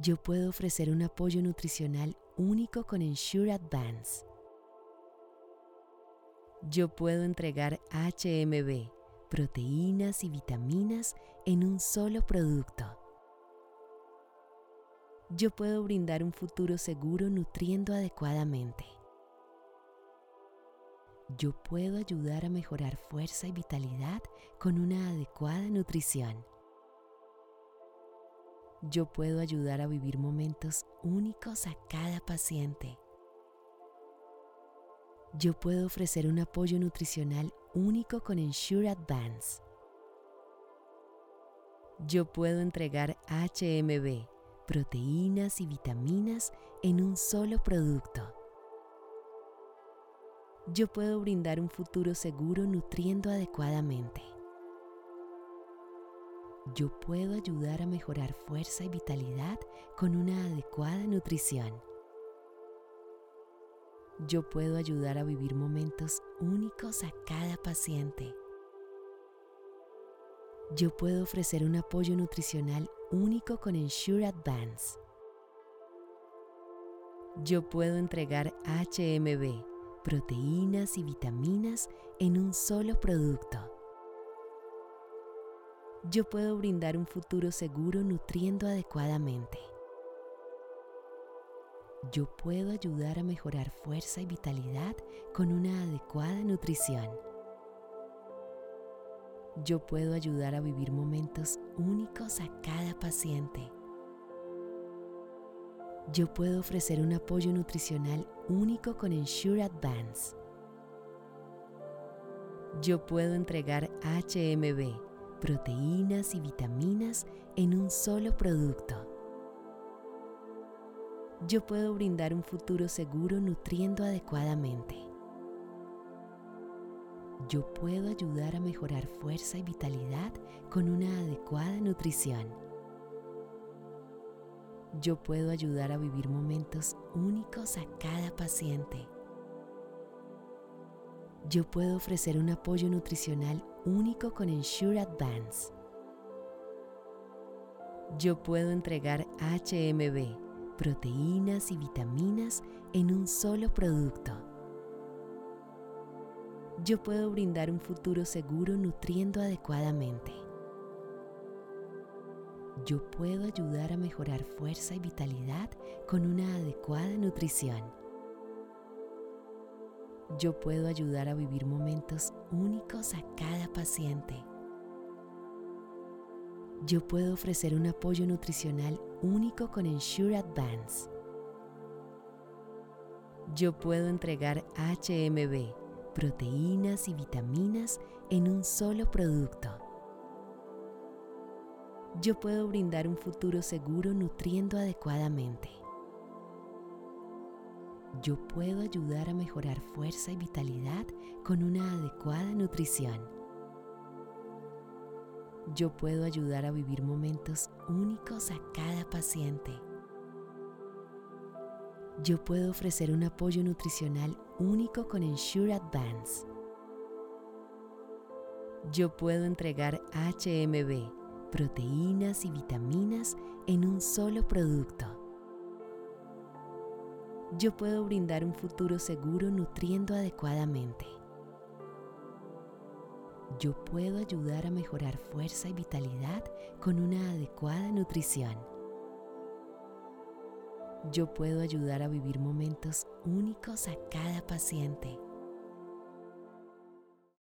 Yo puedo ofrecer un apoyo nutricional único con Ensure Advance. Yo puedo entregar HMB, proteínas y vitaminas en un solo producto. Yo puedo brindar un futuro seguro nutriendo adecuadamente. Yo puedo ayudar a mejorar fuerza y vitalidad con una adecuada nutrición. Yo puedo ayudar a vivir momentos únicos a cada paciente. Yo puedo ofrecer un apoyo nutricional único con Ensure Advance. Yo puedo entregar HMB, proteínas y vitaminas en un solo producto. Yo puedo brindar un futuro seguro nutriendo adecuadamente. Yo puedo ayudar a mejorar fuerza y vitalidad con una adecuada nutrición. Yo puedo ayudar a vivir momentos únicos a cada paciente. Yo puedo ofrecer un apoyo nutricional único con Ensure Advance. Yo puedo entregar HMB, proteínas y vitaminas en un solo producto. Yo puedo brindar un futuro seguro nutriendo adecuadamente. Yo puedo ayudar a mejorar fuerza y vitalidad con una adecuada nutrición. Yo puedo ayudar a vivir momentos únicos a cada paciente. Yo puedo ofrecer un apoyo nutricional único con Ensure Advance. Yo puedo entregar HMB, proteínas y vitaminas en un solo producto. Yo puedo brindar un futuro seguro nutriendo adecuadamente. Yo puedo ayudar a mejorar fuerza y vitalidad con una adecuada nutrición. Yo puedo ayudar a vivir momentos únicos a cada paciente. Yo puedo ofrecer un apoyo nutricional único con Ensure Advance. Yo puedo entregar HMB, proteínas y vitaminas en un solo producto. Yo puedo brindar un futuro seguro nutriendo adecuadamente. Yo puedo ayudar a mejorar fuerza y vitalidad con una adecuada nutrición. Yo puedo ayudar a vivir momentos únicos a cada paciente. Yo puedo ofrecer un apoyo nutricional único con Ensure Advance. Yo puedo entregar HMB, proteínas y vitaminas en un solo producto. Yo puedo brindar un futuro seguro nutriendo adecuadamente. Yo puedo ayudar a mejorar fuerza y vitalidad con una adecuada nutrición. Yo puedo ayudar a vivir momentos únicos a cada paciente. Yo puedo ofrecer un apoyo nutricional único con Ensure Advance. Yo puedo entregar HMB, proteínas y vitaminas en un solo producto. Yo puedo brindar un futuro seguro nutriendo adecuadamente. Yo puedo ayudar a mejorar fuerza y vitalidad con una adecuada nutrición. Yo puedo ayudar a vivir momentos únicos a cada paciente.